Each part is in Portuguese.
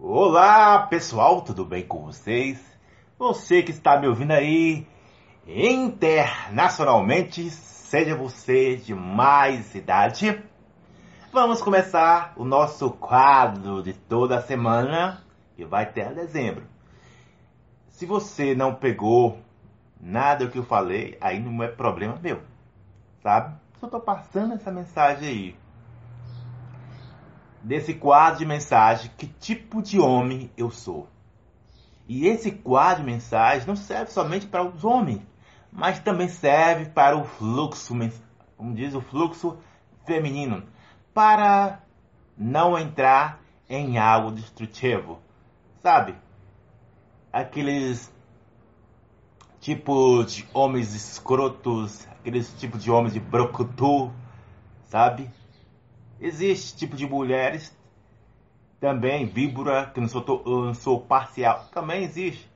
Olá pessoal, tudo bem com vocês? Você que está me ouvindo aí internacionalmente, seja você de mais idade, vamos começar o nosso quadro de toda semana que vai até dezembro. Se você não pegou nada do que eu falei, aí não é problema meu, sabe? Só estou passando essa mensagem aí desse quadro de mensagem que tipo de homem eu sou. E esse quadro de mensagem não serve somente para os homens, mas também serve para o fluxo, como diz o fluxo feminino, para não entrar em algo destrutivo, sabe? Aqueles tipos de homens escrotos, aqueles tipos de homens de brocutu, sabe? Existe tipo de mulheres também, víbora, que não sou, não sou parcial, também existe.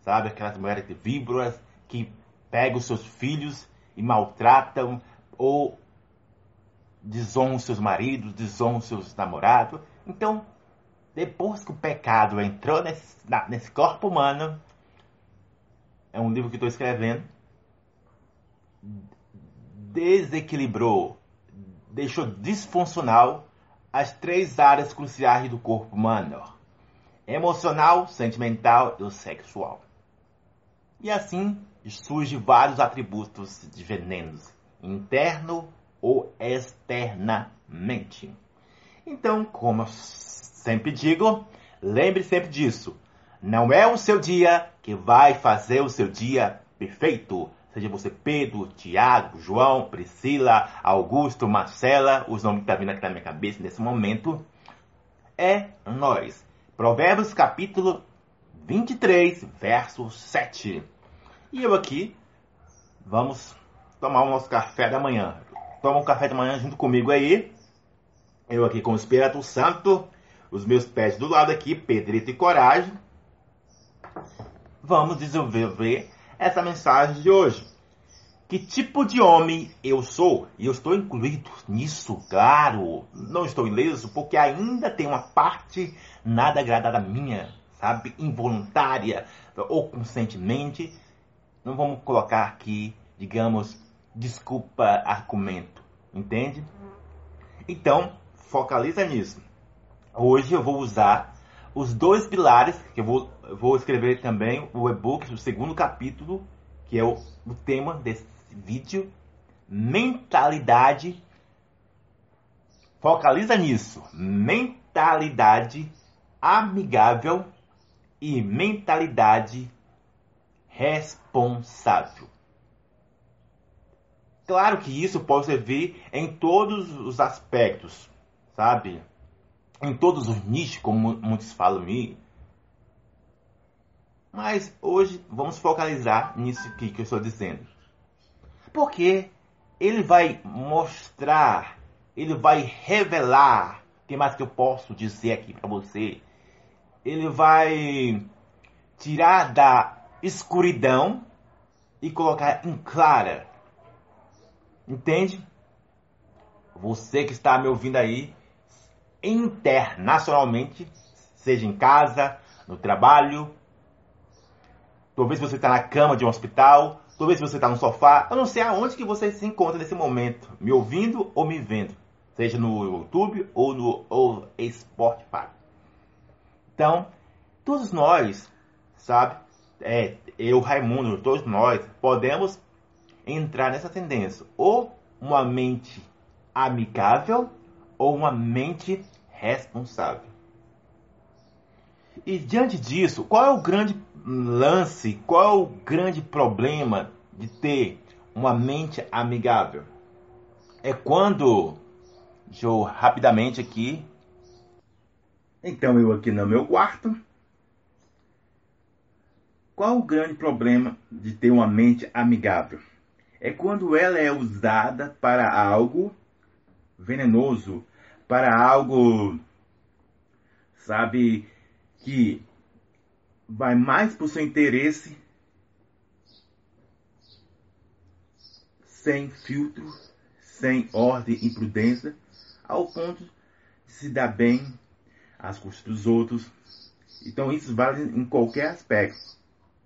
Sabe, aquelas mulheres víboras que pegam seus filhos e maltratam ou desonram seus maridos, desonram seus namorados. Então, depois que o pecado entrou nesse, nesse corpo humano, é um livro que estou escrevendo, desequilibrou deixou disfuncional as três áreas cruciais do corpo humano: emocional, sentimental e sexual. E assim surgem vários atributos de venenos, interno ou externamente. Então, como eu sempre digo, lembre sempre disso. Não é o seu dia que vai fazer o seu dia perfeito seja você Pedro, Tiago, João, Priscila, Augusto, Marcela, os nomes que estão tá vindo aqui na minha cabeça nesse momento, é nós. Provérbios capítulo 23, verso 7. E eu aqui, vamos tomar o nosso café da manhã. Toma um café da manhã junto comigo aí. Eu aqui com o Espírito Santo, os meus pés do lado aqui, Pedrito e Coragem. Vamos desenvolver essa mensagem de hoje. Que tipo de homem eu sou? E eu estou incluído nisso, claro. Não estou ileso, porque ainda tem uma parte nada agradada minha, sabe? Involuntária ou conscientemente. Não vamos colocar aqui, digamos, desculpa, argumento. Entende? Então, focaliza nisso. Hoje eu vou usar os dois pilares, que eu vou, vou escrever também o e-book, o segundo capítulo, que é o, o tema desse vídeo, mentalidade. Focaliza nisso. Mentalidade amigável e mentalidade responsável. Claro que isso pode servir em todos os aspectos, sabe? Em todos os nichos, como muitos falam me. Mas hoje vamos focalizar nisso aqui que eu estou dizendo. Porque ele vai mostrar, ele vai revelar, o que mais que eu posso dizer aqui para você? Ele vai tirar da escuridão e colocar em clara. Entende? Você que está me ouvindo aí, internacionalmente, seja em casa, no trabalho, talvez você está na cama de um hospital, talvez você está no sofá, eu não sei aonde que você se encontra nesse momento, me ouvindo ou me vendo, seja no YouTube ou no ou Spotify. Então, todos nós, sabe, é, eu, Raimundo, todos nós podemos entrar nessa tendência, ou uma mente amigável ou uma mente responsável. E diante disso, qual é o grande lance, qual é o grande problema de ter uma mente amigável? É quando, eu rapidamente aqui. Então eu aqui no meu quarto. Qual o grande problema de ter uma mente amigável? É quando ela é usada para algo venenoso, para algo, sabe, que vai mais para o seu interesse, sem filtro, sem ordem e prudência, ao ponto de se dar bem às custas dos outros, Então isso vale em qualquer aspecto.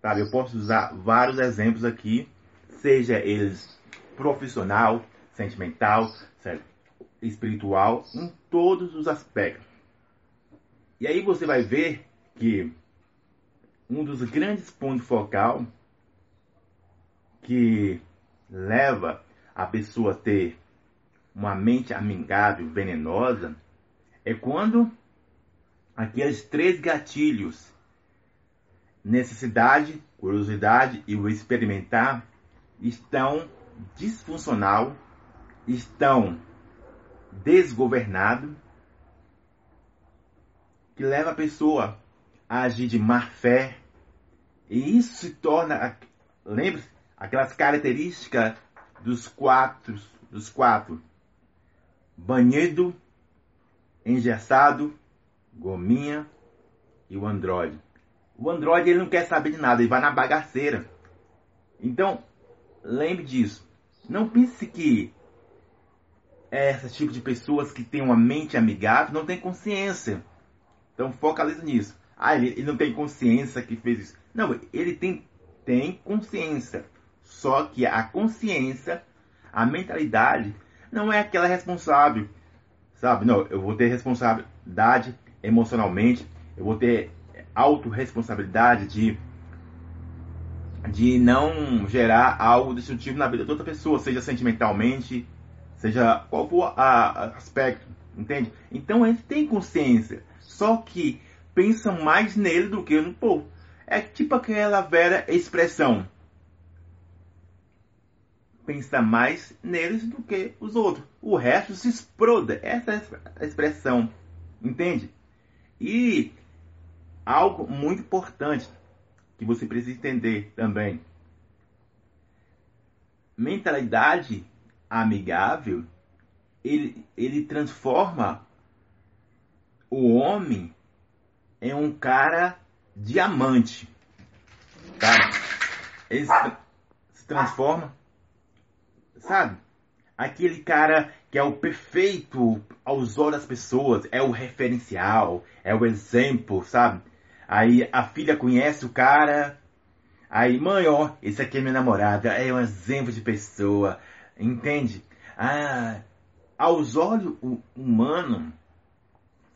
Sabe? Eu posso usar vários exemplos aqui, seja eles profissional, sentimental, certo? Espiritual, em todos os aspectos. E aí você vai ver que um dos grandes pontos focal que leva a pessoa a ter uma mente amigável, venenosa, é quando aqueles três gatilhos, necessidade, curiosidade e o experimentar, estão disfuncional, estão desgovernados, que leva a pessoa a agir de má fé, e isso se torna, lembre-se, aquelas características dos quatro, dos quatro, banhedo, engessado, gominha e o Android. O Android ele não quer saber de nada, ele vai na bagaceira. Então, lembre disso. Não pense que esse tipo de pessoas que têm uma mente amigável não tem consciência. Então focalize nisso. Ah, ele, ele não tem consciência que fez isso. Não, ele tem, tem consciência. Só que a consciência, a mentalidade, não é aquela responsável. Sabe? Não, eu vou ter responsabilidade emocionalmente, eu vou ter autorresponsabilidade de, de não gerar algo destrutivo na vida de outra pessoa, seja sentimentalmente, seja qual for a, aspecto, entende? Então ele tem consciência, só que pensa mais nele do que no povo. É tipo aquela velha expressão. Pensa mais neles do que os outros. O resto se exploda. Essa é a expressão. Entende? E algo muito importante que você precisa entender também. Mentalidade amigável, ele, ele transforma o homem em um cara diamante. Tá? Ele se transforma, sabe? Aquele cara que é o perfeito aos olhos das pessoas, é o referencial, é o exemplo, sabe? Aí a filha conhece o cara, aí, mãe, ó, esse aqui é minha namorada, é um exemplo de pessoa, entende? Ah, aos olhos humanos,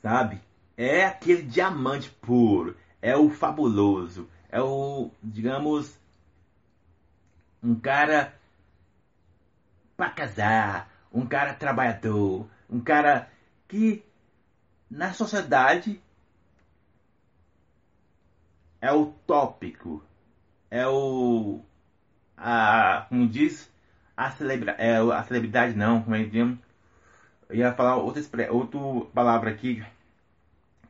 sabe? É aquele diamante puro, é o fabuloso, é o, digamos, um cara para casar, um cara trabalhador, um cara que na sociedade é o tópico, é o a como diz a celebridade, é, a celebridade não, como é que eu ia falar outra outra palavra aqui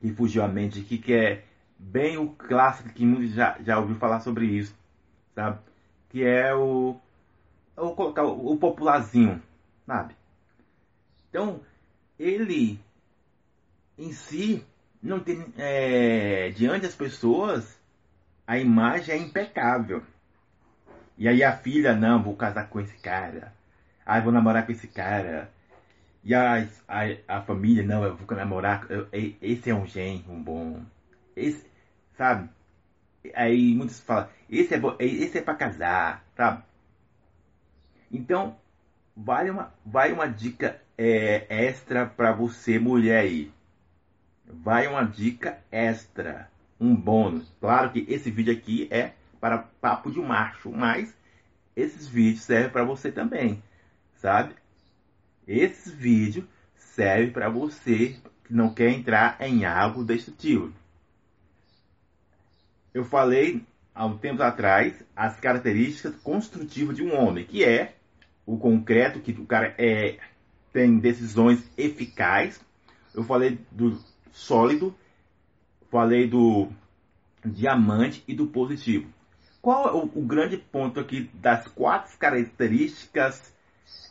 que fugiu à mente aqui que é bem o clássico que muitos já já ouviu falar sobre isso, sabe? Que é o eu vou colocar o, o popularzinho, sabe? Então, ele em si não tem é, diante das pessoas a imagem é impecável. E aí a filha, não, vou casar com esse cara. Ah, vou namorar com esse cara. E a, a, a família, não, eu vou namorar. Eu, esse é um genro bom. Esse, sabe? Aí muitos falam, esse é, esse é pra casar, sabe? Então, vale uma, vale uma dica é, extra para você, mulher aí. Vai uma dica extra, um bônus. Claro que esse vídeo aqui é para papo de macho, mas esses vídeos servem para você também, sabe? Esse vídeo serve para você que não quer entrar em algo destrutivo. Eu falei há um tempo atrás as características construtivas de um homem, que é o concreto, que o cara é, tem decisões eficazes. Eu falei do sólido, falei do diamante e do positivo. Qual é o, o grande ponto aqui das quatro características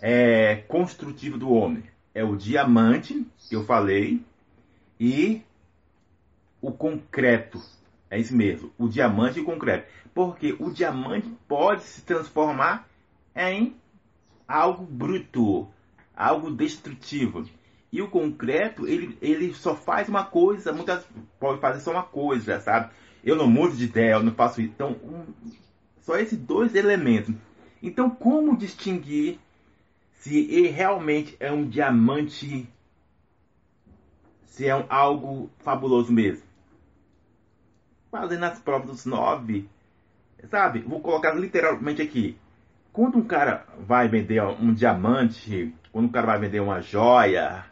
é, construtivas do homem? É o diamante, que eu falei, e o concreto. É isso mesmo, o diamante e o concreto. Porque o diamante pode se transformar em algo bruto, algo destrutivo. E o concreto, ele, ele só faz uma coisa, muitas pode fazer só uma coisa, sabe? Eu não mudo de ideia, eu não faço isso. Então, um, só esses dois elementos. Então, como distinguir se ele realmente é um diamante, se é um, algo fabuloso mesmo? Fazendo as provas dos nove, sabe? Vou colocar literalmente aqui. Quando um cara vai vender um diamante, quando um cara vai vender uma joia,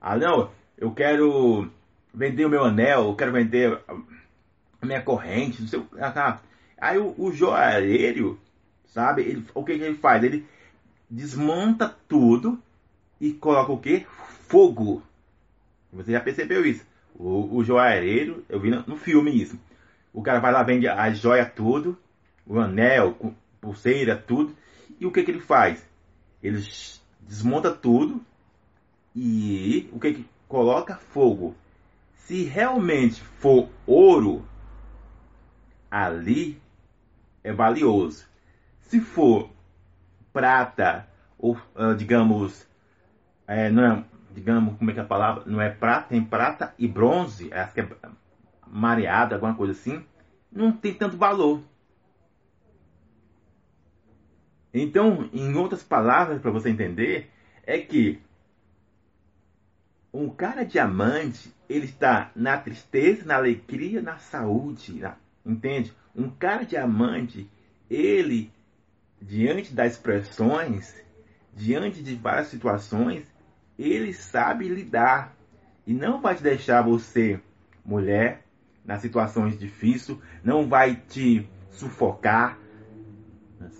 ah não, eu quero vender o meu anel, eu quero vender minha corrente, não sei ah, Aí o, o joalheiro, sabe, ele, o que, que ele faz? Ele desmonta tudo e coloca o que? Fogo. Você já percebeu isso? O, o joalheiro, eu vi no, no filme isso. O cara vai lá, vende a joia tudo, o anel, pulseira, tudo. E o que, que ele faz? Ele desmonta tudo e o que, que coloca? Fogo. Se realmente for ouro, ali é valioso. Se for prata, ou uh, digamos, é, não é, digamos, como é que é a palavra? Não é prata, tem prata e bronze, acho que é mareada, alguma coisa assim, não tem tanto valor. Então, em outras palavras, para você entender, é que um cara diamante, ele está na tristeza, na alegria, na saúde, na, entende? Um cara diamante, ele, diante das pressões, diante de várias situações, ele sabe lidar e não vai te deixar você, mulher, nas situações difíceis, não vai te sufocar,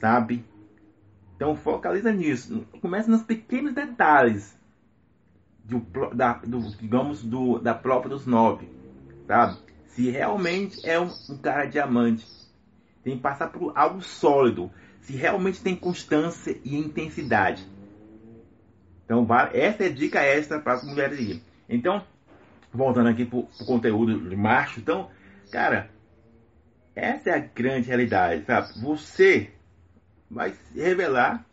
sabe? Então focaliza nisso. Começa nos pequenos detalhes do, da, do, digamos, do, da prova dos nove, sabe? Se realmente é um, um cara diamante, tem que passar por algo sólido. Se realmente tem constância e intensidade. Então, essa é a dica extra para as mulheres. Então, voltando aqui para o conteúdo de macho. Então, cara, essa é a grande realidade, sabe? Você vai se revelar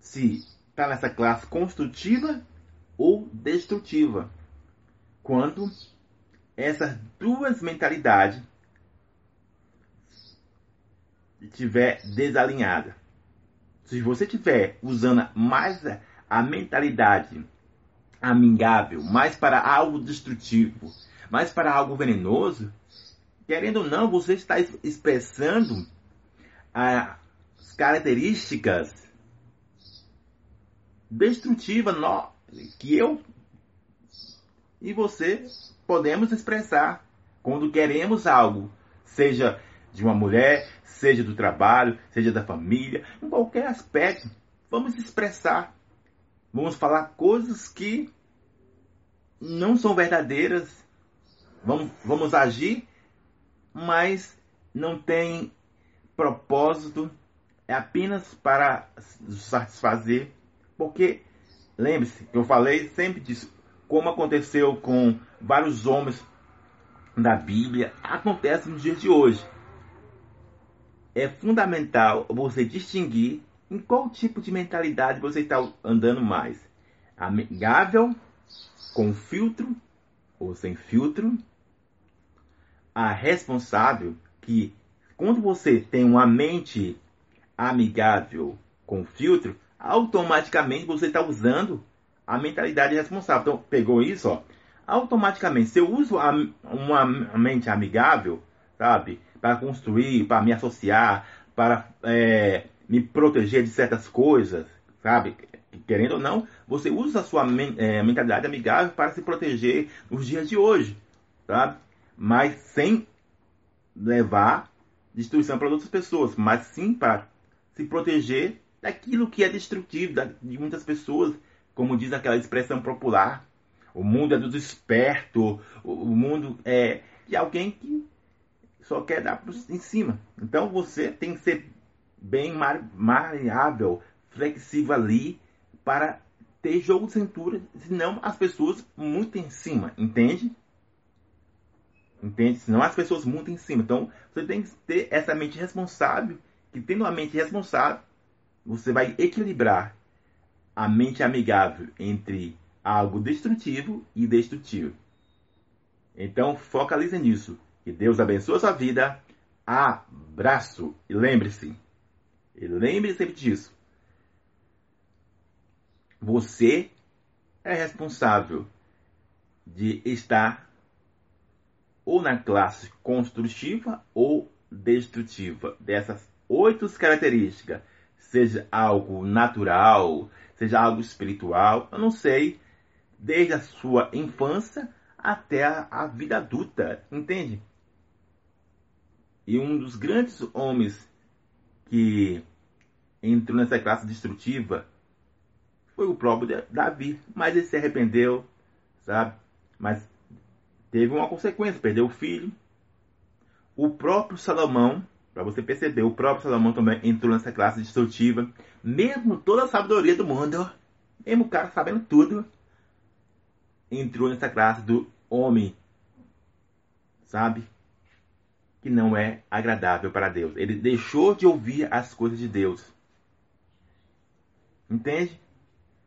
se está nessa classe construtiva ou destrutiva. Quando essas duas mentalidades estiver desalinhada. Se você estiver usando mais a mentalidade amigável, mais para algo destrutivo, mais para algo venenoso, querendo ou não, você está expressando as características destrutivas que eu e você podemos expressar quando queremos algo, seja de uma mulher, seja do trabalho, seja da família, em qualquer aspecto. Vamos expressar. Vamos falar coisas que não são verdadeiras. Vamos, vamos agir, mas não tem propósito, é apenas para satisfazer, porque lembre-se que eu falei sempre disso, como aconteceu com vários homens da Bíblia, acontece nos dias de hoje. É fundamental você distinguir em qual tipo de mentalidade você está andando mais. Amigável, com filtro ou sem filtro. A responsável, que quando você tem uma mente amigável com filtro, automaticamente você está usando a mentalidade responsável. Então, pegou isso, ó, automaticamente, se eu uso a, uma mente amigável, sabe, para construir, para me associar, para é, me proteger de certas coisas, sabe, querendo ou não, você usa a sua é, mentalidade amigável para se proteger nos dias de hoje, sabe, mas sem levar destruição para outras pessoas, mas sim para se proteger daquilo que é destrutivo de muitas pessoas, como diz aquela expressão popular. O mundo é dos espertos, o mundo é de alguém que só quer dar em cima. Então você tem que ser bem maleável, flexível ali para ter jogo de cintura, senão as pessoas muito em cima, entende? Entende? Senão as pessoas muito em cima. Então, você tem que ter essa mente responsável, que tendo a mente responsável, você vai equilibrar a mente amigável entre algo destrutivo e destrutivo. Então, focalize nisso. Que Deus abençoe a sua vida. Abraço. E lembre-se, lembre-se sempre disso. Você é responsável de estar ou na classe construtiva ou destrutiva. Dessas oito características, seja algo natural, seja algo espiritual, eu não sei, desde a sua infância até a, a vida adulta, entende? E um dos grandes homens que entrou nessa classe destrutiva foi o próprio Davi, mas ele se arrependeu, sabe? Mas teve uma consequência, perdeu o filho. O próprio Salomão, para você perceber, o próprio Salomão também entrou nessa classe destrutiva, mesmo toda a sabedoria do mundo, mesmo o cara sabendo tudo, entrou nessa classe do homem, sabe? Que não é agradável para Deus. Ele deixou de ouvir as coisas de Deus. Entende?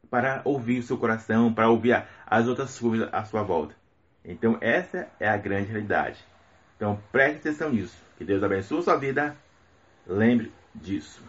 Para ouvir o seu coração, para ouvir as outras coisas à sua volta. Então, essa é a grande realidade. Então, preste atenção nisso. Que Deus abençoe a sua vida. Lembre disso.